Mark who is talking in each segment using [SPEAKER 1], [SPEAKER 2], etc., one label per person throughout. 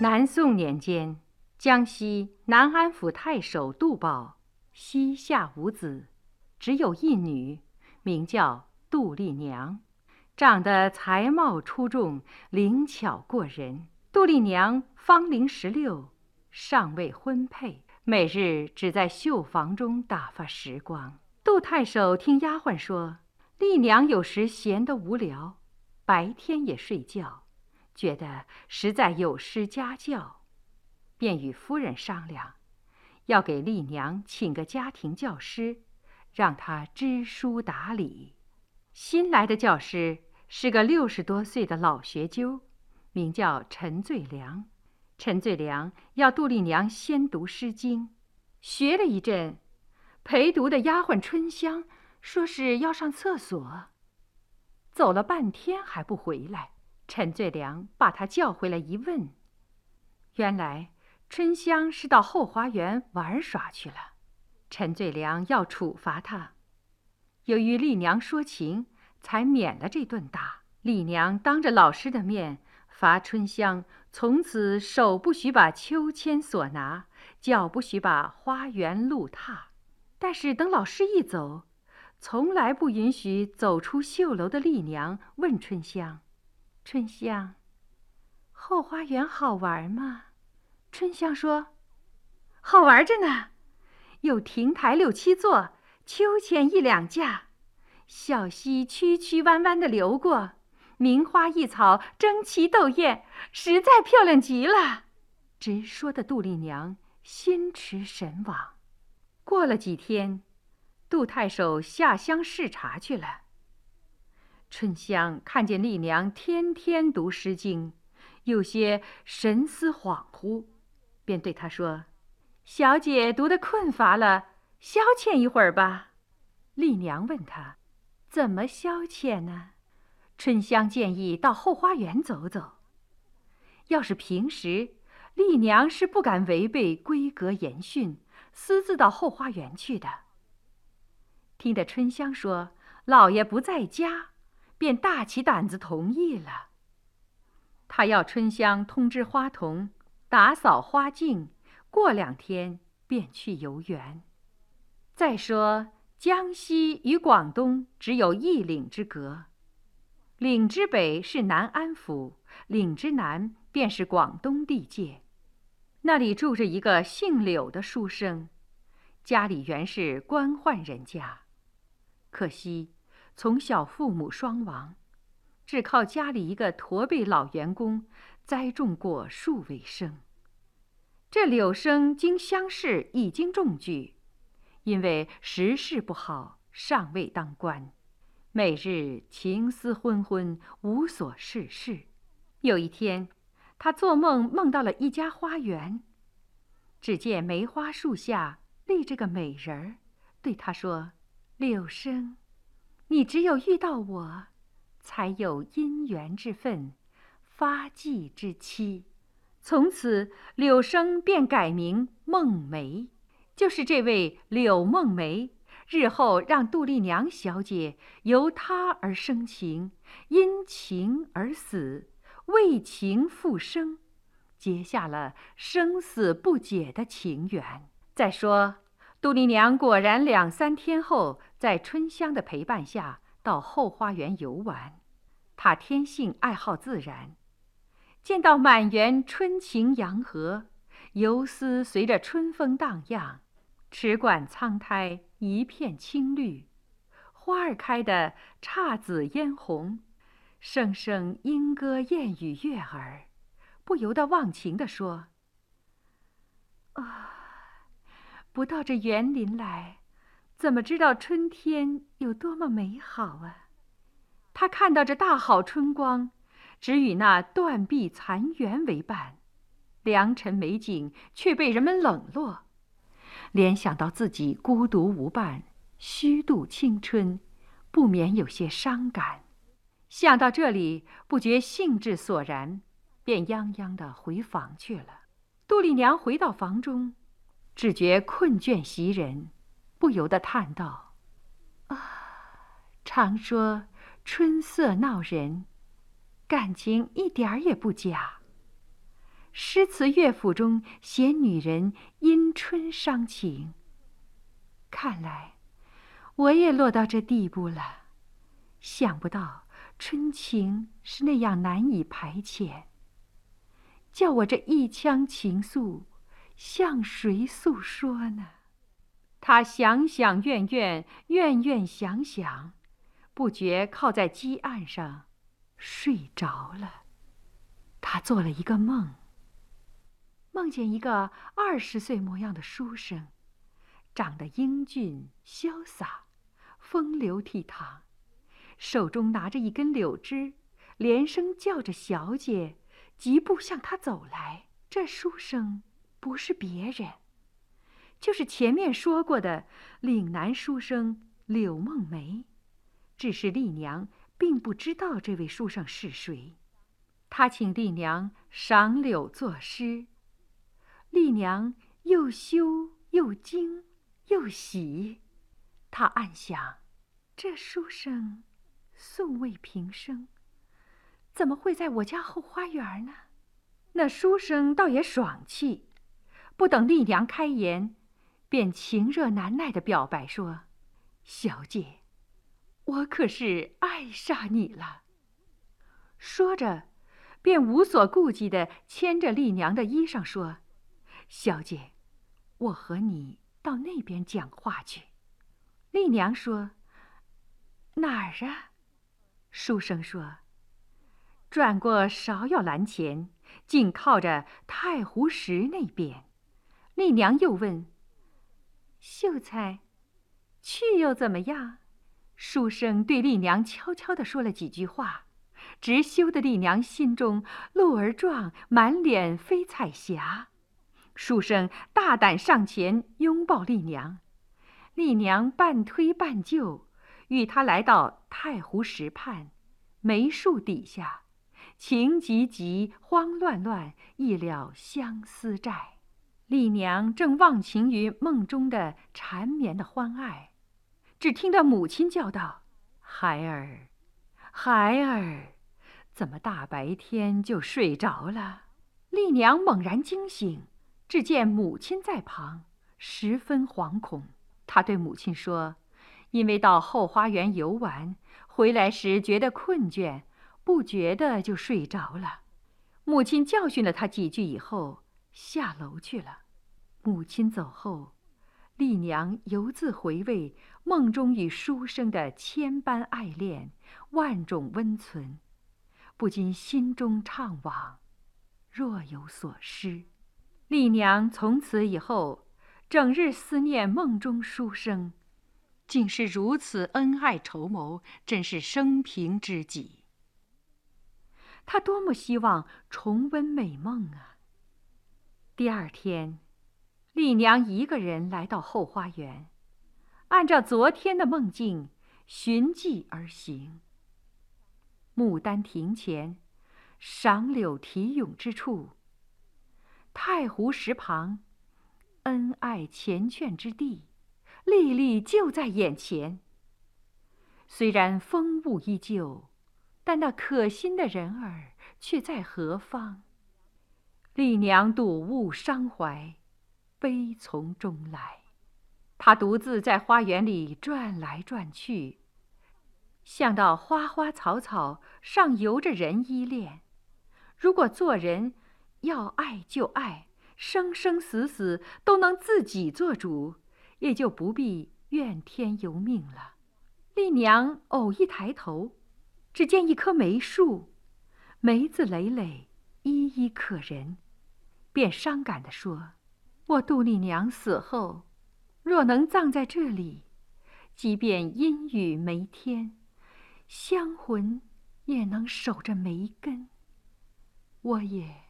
[SPEAKER 1] 南宋年间，江西南安府太守杜宝膝下无子，只有一女，名叫杜丽娘，长得才貌出众，灵巧过人。杜丽娘芳龄十六，尚未婚配，每日只在绣房中打发时光。杜太守听丫鬟说，丽娘有时闲得无聊，白天也睡觉。觉得实在有失家教，便与夫人商量，要给丽娘请个家庭教师，让她知书达理。新来的教师是个六十多岁的老学究，名叫陈最良。陈最良要杜丽娘先读《诗经》，学了一阵，陪读的丫鬟春香说是要上厕所，走了半天还不回来。陈最良把他叫回来一问，原来春香是到后花园玩耍去了。陈最良要处罚他，由于丽娘说情，才免了这顿打。丽娘当着老师的面罚春香，从此手不许把秋千索拿，脚不许把花园路踏。但是等老师一走，从来不允许走出绣楼的丽娘问春香。春香，后花园好玩吗？春香说：“好玩着呢，有亭台六七座，秋千一两架，小溪曲曲弯弯的流过，名花异草争奇斗艳，实在漂亮极了。”直说的杜丽娘心驰神往。过了几天，杜太守下乡视察去了。春香看见丽娘天天读《诗经》，有些神思恍惚，便对她说：“小姐读得困乏了，消遣一会儿吧。”丽娘问她：“怎么消遣呢？”春香建议到后花园走走。要是平时，丽娘是不敢违背规格严训，私自到后花园去的。听得春香说：“老爷不在家。”便大起胆子同意了。他要春香通知花童打扫花径，过两天便去游园。再说江西与广东只有一岭之隔，岭之北是南安府，岭之南便是广东地界。那里住着一个姓柳的书生，家里原是官宦人家，可惜。从小父母双亡，只靠家里一个驼背老员工栽种果树为生。这柳生经乡试已经中举，因为时事不好，尚未当官，每日情思昏昏，无所事事。有一天，他做梦梦到了一家花园，只见梅花树下立着个美人儿，对他说：“柳生。”你只有遇到我，才有姻缘之分，发迹之期。从此，柳生便改名梦梅，就是这位柳梦梅。日后让杜丽娘小姐由他而生情，因情而死，为情复生，结下了生死不解的情缘。再说。杜丽娘果然两三天后，在春香的陪伴下到后花园游玩。她天性爱好自然，见到满园春情洋河，游丝随着春风荡漾，池馆苍苔一片青绿，花儿开得姹紫嫣红，声声莺歌燕语悦耳，不由得忘情地说：“啊。”不到这园林来，怎么知道春天有多么美好啊？他看到这大好春光，只与那断壁残垣为伴，良辰美景却被人们冷落，联想到自己孤独无伴，虚度青春，不免有些伤感。想到这里，不觉兴致索然，便泱泱的回房去了。杜丽娘回到房中。只觉困倦袭人，不由得叹道：“啊，常说春色闹人，感情一点儿也不假。诗词乐府中写女人因春伤情。看来，我也落到这地步了。想不到春情是那样难以排遣，叫我这一腔情愫向谁诉说呢？他想想怨怨，怨怨想想，不觉靠在鸡案上睡着了。他做了一个梦，梦见一个二十岁模样的书生，长得英俊潇洒，风流倜傥，手中拿着一根柳枝，连声叫着“小姐”，疾步向他走来。这书生不是别人。就是前面说过的岭南书生柳梦梅，只是丽娘并不知道这位书生是谁。他请丽娘赏柳作诗，丽娘又羞又惊又喜。她暗想：这书生素未平生，怎么会在我家后花园呢？那书生倒也爽气，不等丽娘开言。便情热难耐的表白说：“小姐，我可是爱上你了。”说着，便无所顾忌的牵着丽娘的衣裳说：“小姐，我和你到那边讲话去。”丽娘说：“哪儿啊？”书生说：“转过芍药栏前，紧靠着太湖石那边。”丽娘又问。秀才，去又怎么样？书生对丽娘悄悄地说了几句话，直羞得丽娘心中鹿儿壮，满脸飞彩霞。书生大胆上前拥抱丽娘，丽娘半推半就，与他来到太湖石畔，梅树底下，情急急，慌乱乱，一了相思债。丽娘正忘情于梦中的缠绵的欢爱，只听到母亲叫道：“孩儿，孩儿，怎么大白天就睡着了？”丽娘猛然惊醒，只见母亲在旁，十分惶恐。她对母亲说：“因为到后花园游玩，回来时觉得困倦，不觉得就睡着了。”母亲教训了她几句以后。下楼去了。母亲走后，丽娘犹自回味梦中与书生的千般爱恋，万种温存，不禁心中怅惘，若有所失。丽娘从此以后，整日思念梦中书生，竟是如此恩爱筹谋，真是生平知己。她多么希望重温美梦啊！第二天，丽娘一个人来到后花园，按照昨天的梦境寻迹而行。牡丹亭前，赏柳题咏之处，太湖石旁，恩爱缱绻之地，历历就在眼前。虽然风物依旧，但那可心的人儿却在何方？丽娘睹物伤怀，悲从中来。她独自在花园里转来转去，想到花花草草上游着人依恋。如果做人要爱就爱，生生死死都能自己做主，也就不必怨天尤命了。丽娘偶一抬头，只见一棵梅树，梅子累累，依依可人。便伤感地说：“我杜丽娘死后，若能葬在这里，即便阴雨梅天，香魂也能守着梅根。我也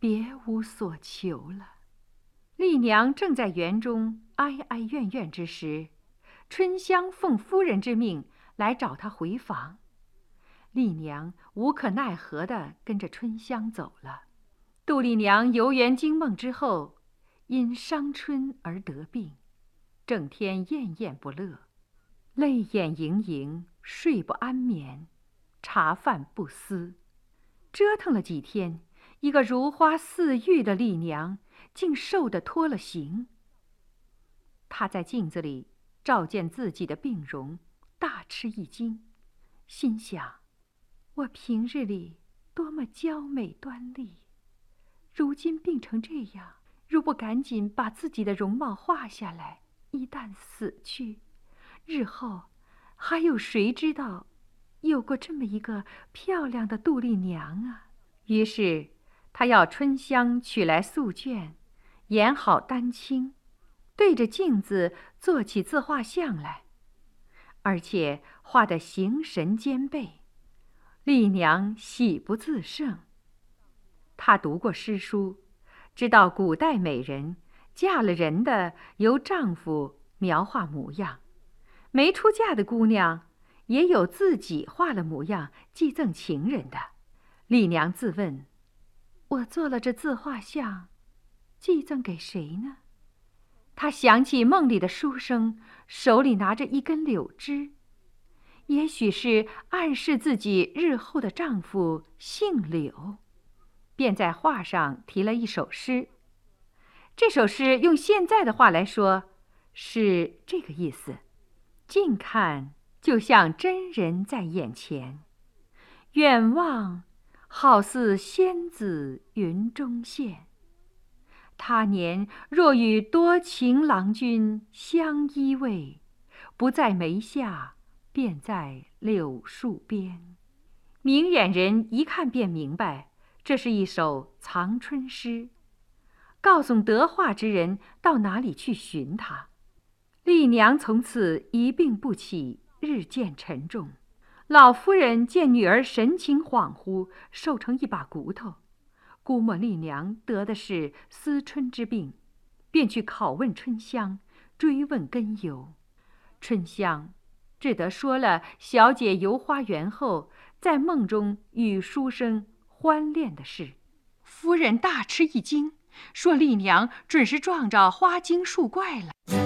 [SPEAKER 1] 别无所求了。”丽娘正在园中哀哀怨怨之时，春香奉夫人之命来找她回房。丽娘无可奈何地跟着春香走了。杜丽娘游园惊梦之后，因伤春而得病，整天厌厌不乐，泪眼盈盈，睡不安眠，茶饭不思，折腾了几天，一个如花似玉的丽娘，竟瘦得脱了形。她在镜子里照见自己的病容，大吃一惊，心想：我平日里多么娇美端丽，如今病成这样，如不赶紧把自己的容貌画下来，一旦死去，日后还有谁知道？有过这么一个漂亮的杜丽娘啊！于是，他要春香取来素绢，研好丹青，对着镜子做起自画像来，而且画得形神兼备。丽娘喜不自胜。她读过诗书，知道古代美人嫁了人的由丈夫描画模样，没出嫁的姑娘。也有自己画了模样寄赠情人的。丽娘自问：“我做了这自画像，寄赠给谁呢？”她想起梦里的书生手里拿着一根柳枝，也许是暗示自己日后的丈夫姓柳，便在画上题了一首诗。这首诗用现在的话来说，是这个意思：近看。就像真人在眼前，远望好似仙子云中现。他年若与多情郎君相依偎，不在眉下，便在柳树边。明眼人一看便明白，这是一首藏春诗，告诉得画之人到哪里去寻他。丽娘从此一病不起。日渐沉重，老夫人见女儿神情恍惚，瘦成一把骨头，估摸丽娘得的是思春之病，便去拷问春香，追问根由。春香只得说了小姐游花园后，在梦中与书生欢恋的事。夫人大吃一惊，说丽娘准是撞着花精树怪了。